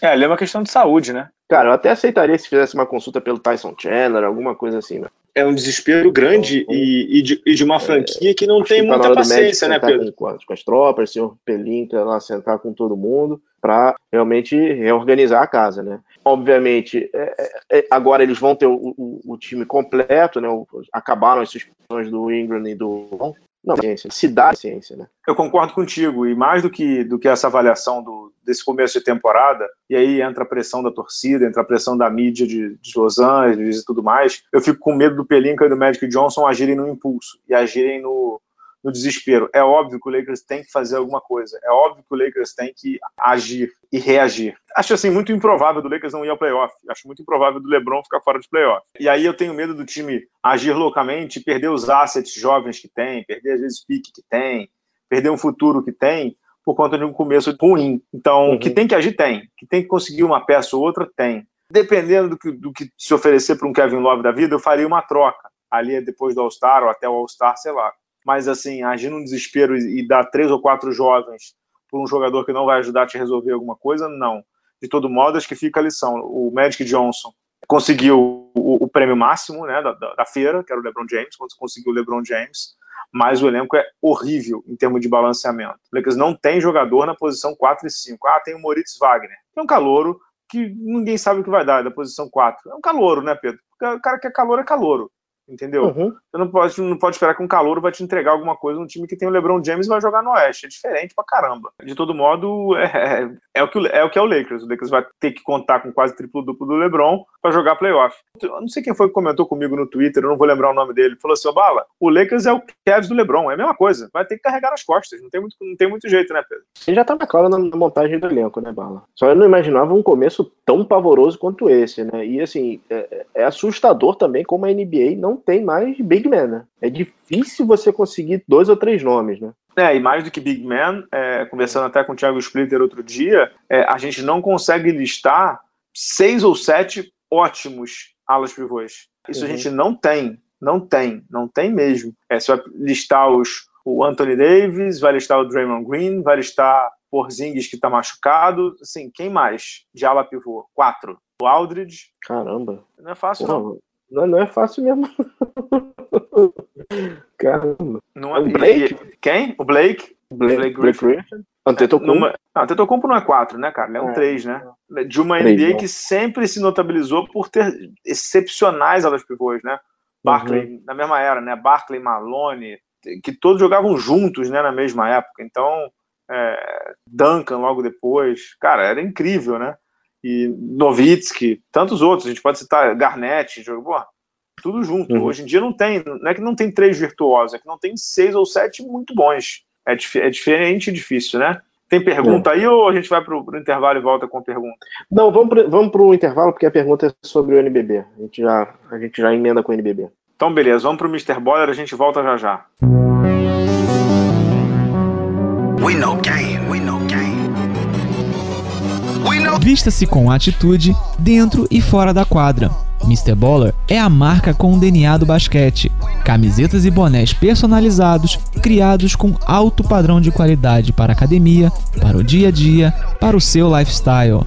É, ali é uma questão de saúde, né? Cara, eu até aceitaria se fizesse uma consulta pelo Tyson Chandler, alguma coisa assim, né? É um desespero grande então, e, e, de, e, de, uma é, franquia é, que não tem muita paciência, né, Pedro? Com, com as tropas, o senhor Pelinka lá sentar com todo mundo para realmente reorganizar a casa, né? Obviamente, é, é, é, agora eles vão ter o, o, o time completo, né? O, acabaram as suspensões do Ingram e do não, ciência, se dá ciência, né? Eu concordo contigo, e mais do que, do que essa avaliação do, desse começo de temporada, e aí entra a pressão da torcida, entra a pressão da mídia de, de Los Angeles e tudo mais, eu fico com medo do Pelinka e do Magic Johnson agirem no impulso e agirem no, no desespero. É óbvio que o Lakers tem que fazer alguma coisa. É óbvio que o Lakers tem que agir e reagir. Acho assim muito improvável do Lakers não ir ao playoff. Acho muito improvável do LeBron ficar fora de playoff. E aí eu tenho medo do time agir loucamente, perder os assets jovens que tem, perder às vezes pique que tem, perder um futuro que tem por conta de um começo ruim. Então, uhum. que tem que agir tem, que tem que conseguir uma peça ou outra tem. Dependendo do que, do que se oferecer para um Kevin Love da vida, eu faria uma troca ali depois do All-Star ou até o All-Star, sei lá mas assim, agir num desespero e, dar três ou quatro jovens por um jogador que não vai ajudar a te resolver alguma coisa, não. De todo modo, acho que fica a lição. O Magic Johnson conseguiu o, o prêmio máximo né, da, da, feira, que era o LeBron James, quando conseguiu o LeBron James, mas o elenco é horrível em termos de balanceamento. O Lakers não tem jogador na posição 4 e 5. Ah, tem o Moritz Wagner, é um calouro que ninguém sabe o que vai dar da posição 4. É um calouro, né, Pedro? O cara que é calor é calouro entendeu? Uhum. Você não pode, não pode esperar que um calor vai te entregar alguma coisa no time que tem o LeBron James e vai jogar no Oeste. É diferente pra caramba. De todo modo, é, é, é, o, que, é o que é o Lakers. O Lakers vai ter que contar com quase triplo-duplo do LeBron para jogar playoff. Eu não sei quem foi que comentou comigo no Twitter, eu não vou lembrar o nome dele. Falou assim: Bala, o Lakers é o Cavs do LeBron. É a mesma coisa. Vai ter que carregar as costas. Não tem muito, não tem muito jeito, né, Pedro? Ele já tava claro na montagem do elenco, né, Bala? Só eu não imaginava um começo tão pavoroso quanto esse, né? E assim, é, é assustador também como a NBA não tem mais big man, né? É difícil você conseguir dois ou três nomes, né? É, e mais do que Big Man, é, conversando até com o Thiago Splitter outro dia, é, a gente não consegue listar seis ou sete ótimos alas pivôs. Isso uhum. a gente não tem, não tem, não tem mesmo. É, você vai listar os, o Anthony Davis, vai listar o Draymond Green, vai listar Porzingis que está machucado, assim, quem mais de ala pivô? Quatro. O Aldridge. Caramba. Não é fácil, Pô, não. Não, não é fácil mesmo. (laughs) Caramba. Não é, o Blake? E, quem? O Blake? Blake, Blake Griffin. Griffin. Antetokounmpo. Numa, não, Antetokounmpo não é 4, né, cara? Ele é um 3, é. né? De uma NBA que sempre se notabilizou por ter excepcionais alas pivôs, né? Barkley, uhum. na mesma era, né? Barkley, Malone, que todos jogavam juntos, né, na mesma época. Então, é, Duncan logo depois. Cara, era incrível, né? E Novitsky, tantos outros, a gente pode citar Garnett, jogou tudo junto. Uhum. Hoje em dia não tem, não é que não tem três virtuosos, é que não tem seis ou sete muito bons. É, dif é diferente e difícil, né? Tem pergunta é. aí ou a gente vai para o intervalo e volta com a pergunta? Não, vamos para vamos o intervalo porque a pergunta é sobre o NBB. A gente já, a gente já emenda com o NBB. Então, beleza, vamos para o Mr. Boiler, a gente volta já já. Vista-se com atitude dentro e fora da quadra. Mr. Baller é a marca com o DNA do basquete. Camisetas e bonés personalizados, criados com alto padrão de qualidade para a academia, para o dia a dia, para o seu lifestyle.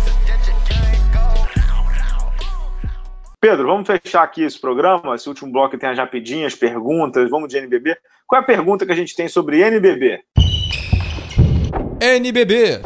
Pedro, vamos fechar aqui esse programa. Esse último bloco tem as rapidinhas, perguntas. Vamos de NBB. Qual é a pergunta que a gente tem sobre NBB? NBB.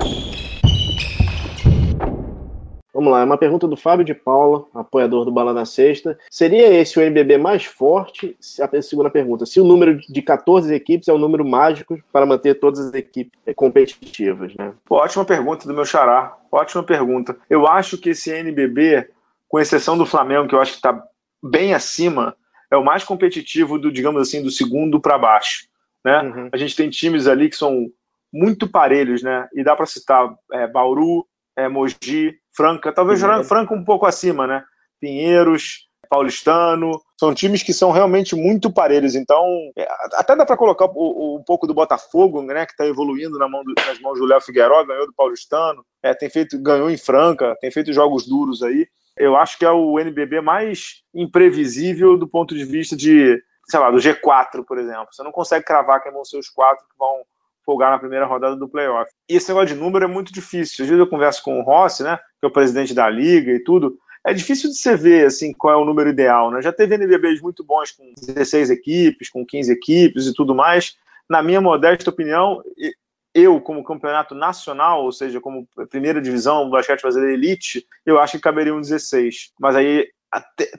Vamos lá, é uma pergunta do Fábio de Paula, apoiador do Bala na Sexta. Seria esse o NBB mais forte? A segunda pergunta, se o número de 14 equipes é um número mágico para manter todas as equipes competitivas, né? ótima pergunta do meu xará, ótima pergunta. Eu acho que esse NBB, com exceção do Flamengo, que eu acho que está bem acima, é o mais competitivo do, digamos assim, do segundo para baixo, né? Uhum. A gente tem times ali que são muito parelhos, né? E dá para citar é, Bauru, é, Mogi, Franca, talvez uhum. Franca um pouco acima, né? Pinheiros, Paulistano, são times que são realmente muito parelhos. Então, é, até dá para colocar um pouco do Botafogo, né, que está evoluindo na mão do, nas mãos do Léo Figueiró, ganhou do Paulistano, é, tem feito, ganhou em Franca, tem feito jogos duros aí. Eu acho que é o NBB mais imprevisível do ponto de vista de, sei lá, do G4, por exemplo. Você não consegue cravar quem vão ser os quatro que vão folgar na primeira rodada do playoff. E esse negócio de número é muito difícil. Às vezes eu converso com o Rossi, né, que é o presidente da liga e tudo, é difícil de você ver assim qual é o número ideal, né? Já teve NBBs muito bons com 16 equipes, com 15 equipes e tudo mais. Na minha modesta opinião, eu como campeonato nacional, ou seja, como primeira divisão do basquete brasileiro elite, eu acho que caberia um 16. Mas aí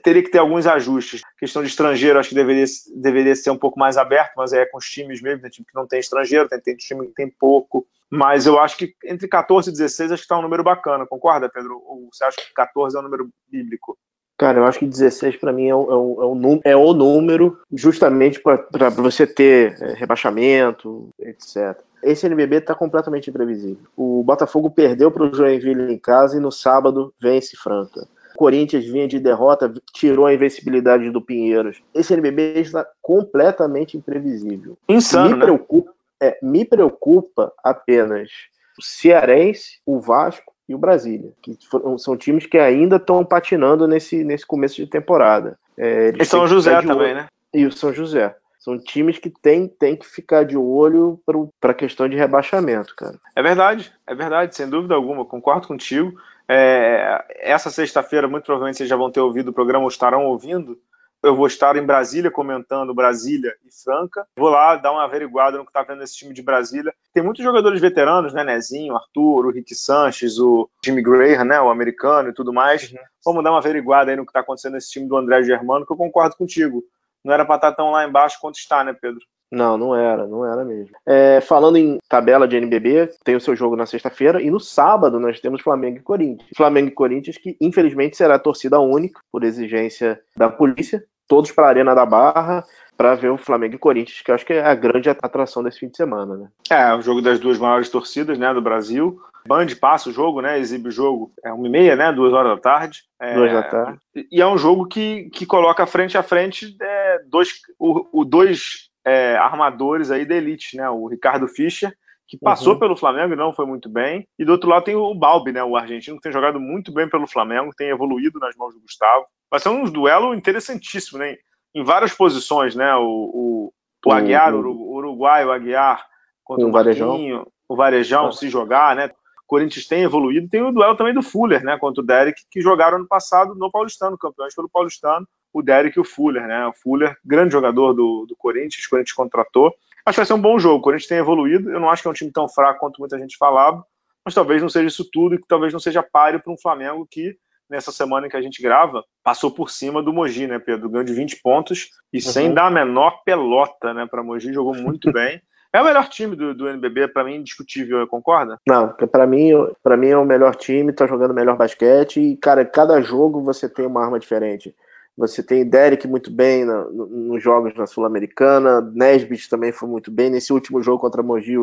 teria que ter alguns ajustes. A questão de estrangeiro, acho que deveria, deveria ser um pouco mais aberto, mas é com os times mesmo, tem time que não tem estrangeiro, tem, tem time que tem pouco. Mas eu acho que entre 14 e 16 acho que está um número bacana, concorda, Pedro? Ou você acha que 14 é um número bíblico? Cara, eu acho que 16 para mim é o, é, o, é o número justamente para você ter é, rebaixamento, etc. Esse NBB está completamente imprevisível. O Botafogo perdeu para o Joinville em casa e no sábado vence Franca. Corinthians vinha de derrota, tirou a invencibilidade do Pinheiros. Esse NBB está completamente imprevisível. Insano, me né? preocupa, é, me preocupa apenas o Cearense, o Vasco e o Brasília, que são times que ainda estão patinando nesse, nesse começo de temporada. É, e São José também, né? E o São José. São times que tem, tem que ficar de olho para a questão de rebaixamento, cara. É verdade, é verdade, sem dúvida alguma, concordo contigo. É, essa sexta-feira, muito provavelmente vocês já vão ter ouvido o programa, ou estarão ouvindo. Eu vou estar em Brasília comentando Brasília e Franca. Vou lá dar uma averiguada no que está vendo esse time de Brasília. Tem muitos jogadores veteranos, né? Nezinho, Arthur, o Rick Sanches, o Jimmy Graham, né? O americano e tudo mais. Uhum. Vamos dar uma averiguada aí no que está acontecendo nesse time do André Germano, que eu concordo contigo. Não era para estar tá tão lá embaixo quanto está, né, Pedro? Não, não era, não era mesmo. É, falando em tabela de NBB, tem o seu jogo na sexta-feira e no sábado nós temos Flamengo e Corinthians. Flamengo e Corinthians que infelizmente será torcida única por exigência da polícia, todos para a Arena da Barra para ver o Flamengo e Corinthians, que eu acho que é a grande atração desse fim de semana, né? É, o jogo das duas maiores torcidas, né, do Brasil. Band passa o jogo, né? Exibe o jogo é uma e meia, né? Duas horas da tarde. É, duas da tarde. E é um jogo que, que coloca frente a frente é, dois, o, o dois é, armadores aí da elite, né? O Ricardo Fischer, que passou uhum. pelo Flamengo e não foi muito bem. E do outro lado tem o Balbi, né? O argentino que tem jogado muito bem pelo Flamengo, tem evoluído nas mãos do Gustavo. Vai ser um duelo interessantíssimo, né? Em várias posições, né? O, o, o Aguiar, o Uruguai, o Aguiar contra o, o Marquinho, o Varejão, ah. se jogar, né? O Corinthians tem evoluído. Tem o duelo também do Fuller, né? Contra o Derek, que jogaram ano passado no Paulistano, campeões pelo Paulistano o Derek e o Fuller, né? O Fuller, grande jogador do, do Corinthians, o Corinthians contratou. Acho que vai ser um bom jogo. O Corinthians tem evoluído. Eu não acho que é um time tão fraco quanto muita gente falava, mas talvez não seja isso tudo e que talvez não seja páreo para um Flamengo que, nessa semana em que a gente grava, passou por cima do Mogi, né, Pedro? Ganhou de 20 pontos e uhum. sem dar a menor pelota, né, para Mogi. Jogou muito (laughs) bem. É o melhor time do, do NBB, para mim, indiscutível, concorda? Não, para mim, para mim é o melhor time, tá jogando melhor basquete e, cara, cada jogo você tem uma arma diferente. Você tem Derek muito bem no, no, nos jogos na Sul-Americana, Nesbitt também foi muito bem. Nesse último jogo contra Mogi,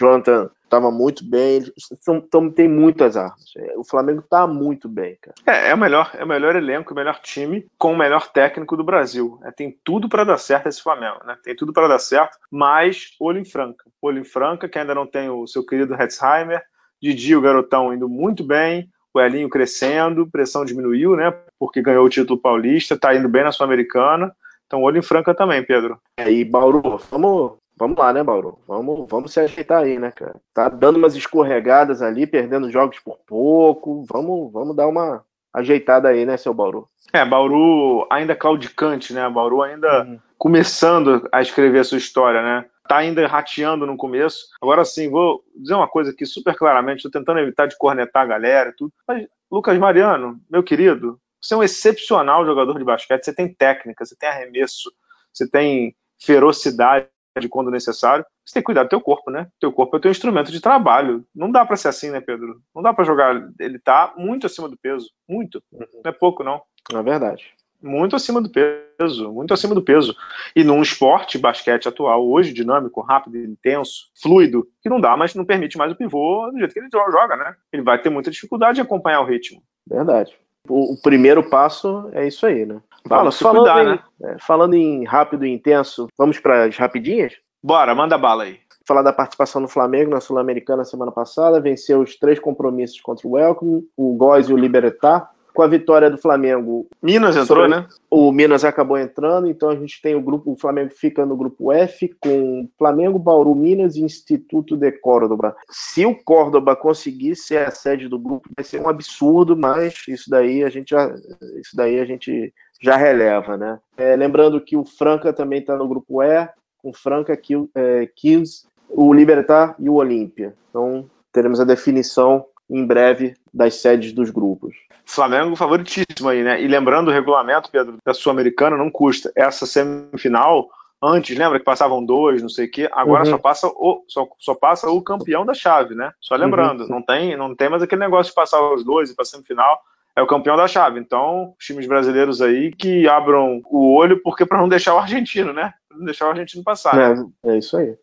Jonathan estava muito bem. São, são, tem muitas armas. O Flamengo está muito bem, cara. É, é, o melhor, é o melhor elenco, o melhor time, com o melhor técnico do Brasil. É, tem tudo para dar certo esse Flamengo, né? Tem tudo para dar certo, mas olho em Franca. Olho em Franca, que ainda não tem o seu querido Hetzheimer. Didi, o garotão, indo muito bem o Elinho crescendo, pressão diminuiu, né? Porque ganhou o título paulista, tá indo bem na Sul-Americana. Então, olho em Franca também, Pedro. É, e Bauru, vamos, vamos lá, né, Bauru? Vamos, vamos se ajeitar aí, né, cara? Tá dando umas escorregadas ali, perdendo jogos por pouco. Vamos, vamos dar uma ajeitada aí, né, seu Bauru? É, Bauru ainda claudicante, né? Bauru ainda uhum. começando a escrever a sua história, né? tá ainda rateando no começo. Agora sim, vou dizer uma coisa aqui super claramente, estou tentando evitar de cornetar a galera e tudo. Mas, Lucas Mariano, meu querido, você é um excepcional jogador de basquete, você tem técnica, você tem arremesso, você tem ferocidade quando necessário. Você tem que cuidar do teu corpo, né? Teu corpo é o teu instrumento de trabalho. Não dá para ser assim, né, Pedro? Não dá para jogar. Ele tá muito acima do peso, muito. Não é pouco, não. É verdade muito acima do peso, muito acima do peso. E num esporte, basquete atual, hoje, dinâmico, rápido, intenso, fluido, que não dá, mas não permite mais o pivô do jeito que ele joga, né? Ele vai ter muita dificuldade em acompanhar o ritmo. Verdade. O, o primeiro passo é isso aí, né? Fala, falando, cuidar, em, né? É, falando em rápido e intenso, vamos para as rapidinhas? Bora, manda bala aí. Falar da participação do Flamengo na Sul-Americana semana passada, venceu os três compromissos contra o Welcome, o Góis e o Libertar com a vitória do Flamengo. Minas entrou, né? O Minas acabou entrando, então a gente tem o grupo, o Flamengo fica no grupo F com Flamengo, Bauru, Minas e Instituto de Córdoba. Se o Córdoba conseguir ser a sede do grupo, vai ser um absurdo, mas isso daí a gente já, isso daí a gente já releva, né? É, lembrando que o Franca também está no grupo E, com Franca, é, Kills, o Libertar e o Olímpia. Então teremos a definição em breve das sedes dos grupos. Flamengo favoritíssimo aí, né? E lembrando o regulamento, Pedro, da Sul-Americana não custa. Essa semifinal, antes, lembra que passavam dois, não sei o quê, agora uhum. só, passa o, só, só passa o campeão da chave, né? Só lembrando, uhum. não, tem, não tem mais aquele negócio de passar os dois e para semifinal. É o campeão da chave. Então, os times brasileiros aí que abram o olho, porque para não deixar o argentino, né? Pra não deixar o argentino passar. É, né? é isso aí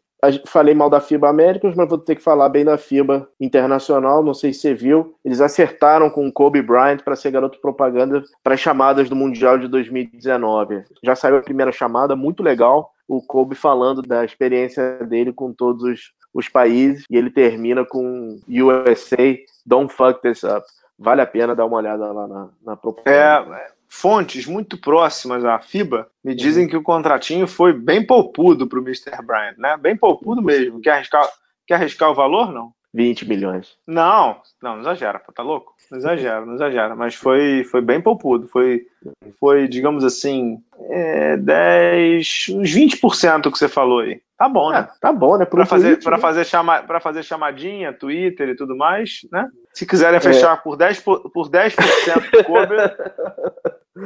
falei mal da FIBA Américas, mas vou ter que falar bem da FIBA Internacional. Não sei se você viu, eles acertaram com o Kobe Bryant para ser garoto propaganda para as chamadas do Mundial de 2019. Já saiu a primeira chamada, muito legal. O Kobe falando da experiência dele com todos os, os países e ele termina com USA, don't fuck this up. Vale a pena dar uma olhada lá na, na propaganda. É, fontes muito próximas à FIBA me dizem uhum. que o contratinho foi bem poupudo para o Mr. Bryant, né? Bem poupudo mesmo. Quer arriscar, quer arriscar o valor, não? 20 milhões. Não, não, não exagera, pô, tá louco? Não exagera, não exagera. Mas foi, foi bem poupudo. Foi, foi digamos assim, é, 10, uns 20% que você falou aí. Tá bom, né? É, tá bom, né? Para fazer, pra fazer, chama, fazer chamadinha, Twitter e tudo mais, né? Se quiserem fechar é. por 10%, por, por 10 do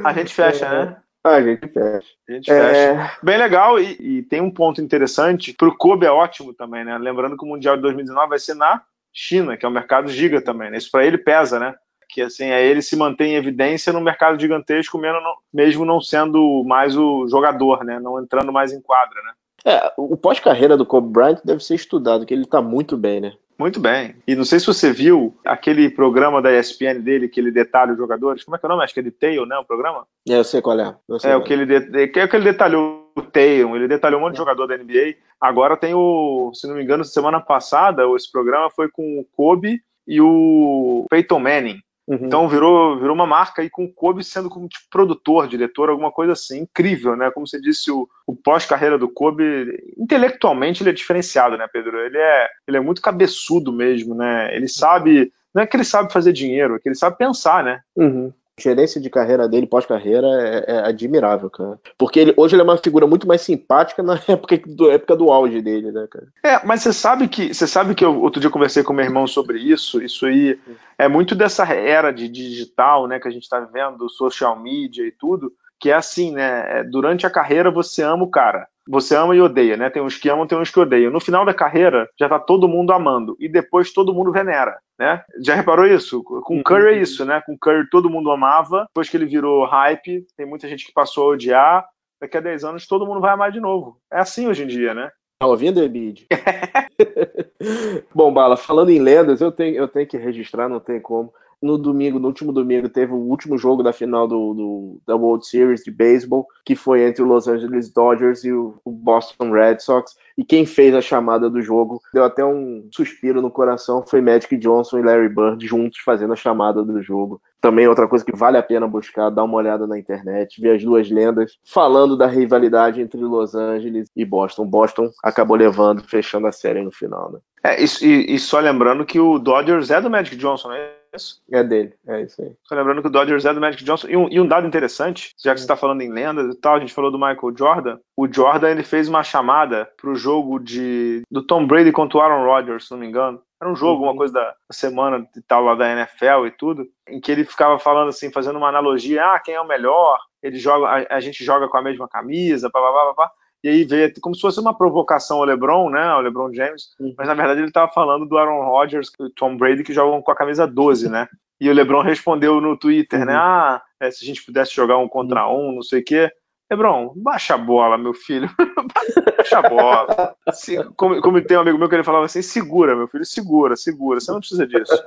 a gente fecha, é. né? A gente fecha. A gente fecha. É... Bem legal, e, e, tem um ponto interessante. Para o Kobe é ótimo também, né? Lembrando que o Mundial de 2019 vai ser na China, que é um mercado giga também, né? Isso para ele pesa, né? Que assim, é ele se mantém em evidência no mercado gigantesco, mesmo não sendo mais o jogador, né? Não entrando mais em quadra, né? É, o pós-carreira do Kobe Bryant deve ser estudado, que ele está muito bem, né? Muito bem. E não sei se você viu aquele programa da ESPN dele, que ele detalha os jogadores. Como é que é o nome? Acho que é Detail, né? O programa? É, eu sei qual é. é, o que ele, de... que é o que ele detalhou o Tatum, ele detalhou um monte de jogador da NBA. Agora tem o, se não me engano, semana passada, esse programa foi com o Kobe e o Peyton Manning. Uhum. Então virou, virou uma marca aí com o Kobe sendo como tipo, produtor, diretor, alguma coisa assim, incrível, né? Como você disse, o, o pós-carreira do Kobe, intelectualmente ele é diferenciado, né, Pedro? Ele é, ele é muito cabeçudo mesmo, né? Ele sabe, não é que ele sabe fazer dinheiro, é que ele sabe pensar, né? Uhum gerência de carreira dele, pós-carreira, é, é, admirável, cara. Porque ele, hoje ele é uma figura muito mais simpática na (laughs) época do, época do auge dele, né, cara? É, mas você sabe que você sabe que eu, outro dia eu conversei com meu irmão sobre isso. Isso aí é muito dessa era de digital, né, que a gente está vivendo, social media e tudo, que é assim, né? É, durante a carreira você ama o cara você ama e odeia, né? Tem uns que amam, tem uns que odeiam. No final da carreira, já tá todo mundo amando. E depois todo mundo venera, né? Já reparou isso? Com o Curry é isso, né? Com o Curry todo mundo amava. Depois que ele virou hype, tem muita gente que passou a odiar. Daqui a 10 anos todo mundo vai amar de novo. É assim hoje em dia, né? Tá ouvindo, Emílio? (laughs) Bom, Bala, falando em lendas, eu tenho, eu tenho que registrar, não tem como no domingo, no último domingo, teve o último jogo da final do, do da World Series de beisebol, que foi entre o Los Angeles Dodgers e o, o, Boston Red Sox. E quem fez a chamada do jogo deu até um suspiro no coração foi Magic Johnson e Larry Bird juntos fazendo a chamada do jogo. Também outra coisa que vale a pena buscar, dar uma olhada na internet, ver as duas lendas falando da rivalidade entre Los Angeles e Boston. Boston acabou levando, fechando a série no final, né? É, e, e só lembrando que o Dodgers é do Magic Johnson, né? Isso? É dele, é isso aí. Só lembrando que o Dodgers é do Magic Johnson. E um, e um dado interessante, já que você está falando em lendas e tal, a gente falou do Michael Jordan. O Jordan ele fez uma chamada pro jogo de do Tom Brady contra o Aaron Rodgers, se não me engano. Era um jogo, uma coisa da semana e tal lá da NFL e tudo, em que ele ficava falando assim, fazendo uma analogia, ah, quem é o melhor? Ele joga, a, a gente joga com a mesma camisa, pá, pá, pá, pá. E aí veio como se fosse uma provocação ao LeBron, né? Ao LeBron James, Uhum. mas na verdade ele estava falando do Aaron Rodgers e o Tom Brady que jogam com a camisa 12, né? E o LeBron respondeu no Twitter, né? Uhum. Ah, é, se a gente pudesse jogar um contra um, não sei o quê. LeBron, baixa a bola, meu filho. (laughs) baixa a bola. Se- como, como tem um amigo meu que ele falava assim, segura, meu filho, segura, segura. Você não precisa disso.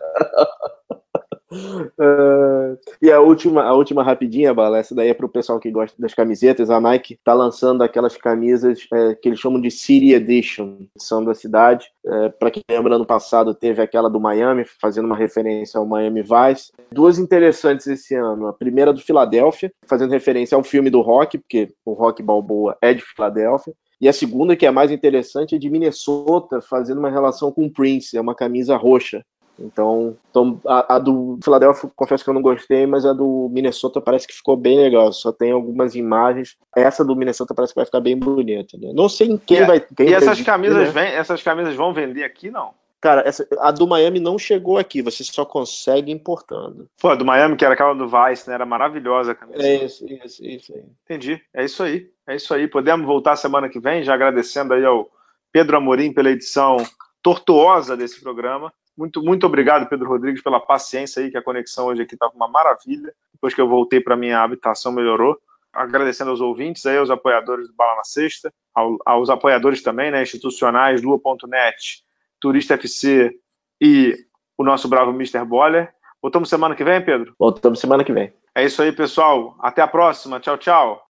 É, e a última, a última rapidinha, Bala, essa daí é pro pessoal que gosta das camisetas. A Nike tá lançando aquelas camisas é, que eles chamam de City Edition, são da cidade. É, para quem lembra, ano passado teve aquela do Miami, fazendo uma referência ao Miami Vice. Duas interessantes esse ano. A primeira do Filadélfia, fazendo referência ao filme do Rock, porque o Rock Balboa é de Filadélfia. E a segunda, que é mais interessante, é de Minnesota, fazendo uma relação com o Prince, é uma camisa roxa. Então, então a, a do Philadelphia, confesso que eu não gostei, mas a do Minnesota parece que ficou bem legal. Só tem algumas imagens. Essa do Minnesota parece que vai ficar bem bonita. Né? Não sei em quem E- vai. Quem E essas camisas, né? vêm- essas camisas vão vender aqui, não? Cara, essa, a do Miami não chegou aqui. Você só consegue importando. Pô, a do Miami, que era aquela do Vice, né? Era maravilhosa a camisa. É isso, isso, isso aí. Entendi. É isso aí. É isso aí. Podemos voltar semana que vem, já agradecendo aí ao Pedro Amorim pela edição tortuosa desse programa. Muito, muito obrigado, Pedro Rodrigues, pela paciência aí, que a conexão hoje aqui estava uma maravilha. Depois que eu voltei para minha habitação, melhorou. Agradecendo aos ouvintes, aí, aos apoiadores do Bala na Sexta, ao- aos apoiadores também, né, institucionais, Lua.net, Turista FC e o nosso bravo Mr. Boller. Voltamos semana que vem, Pedro? Voltamos semana que vem. É isso aí, pessoal. Até a próxima. Tchau, tchau.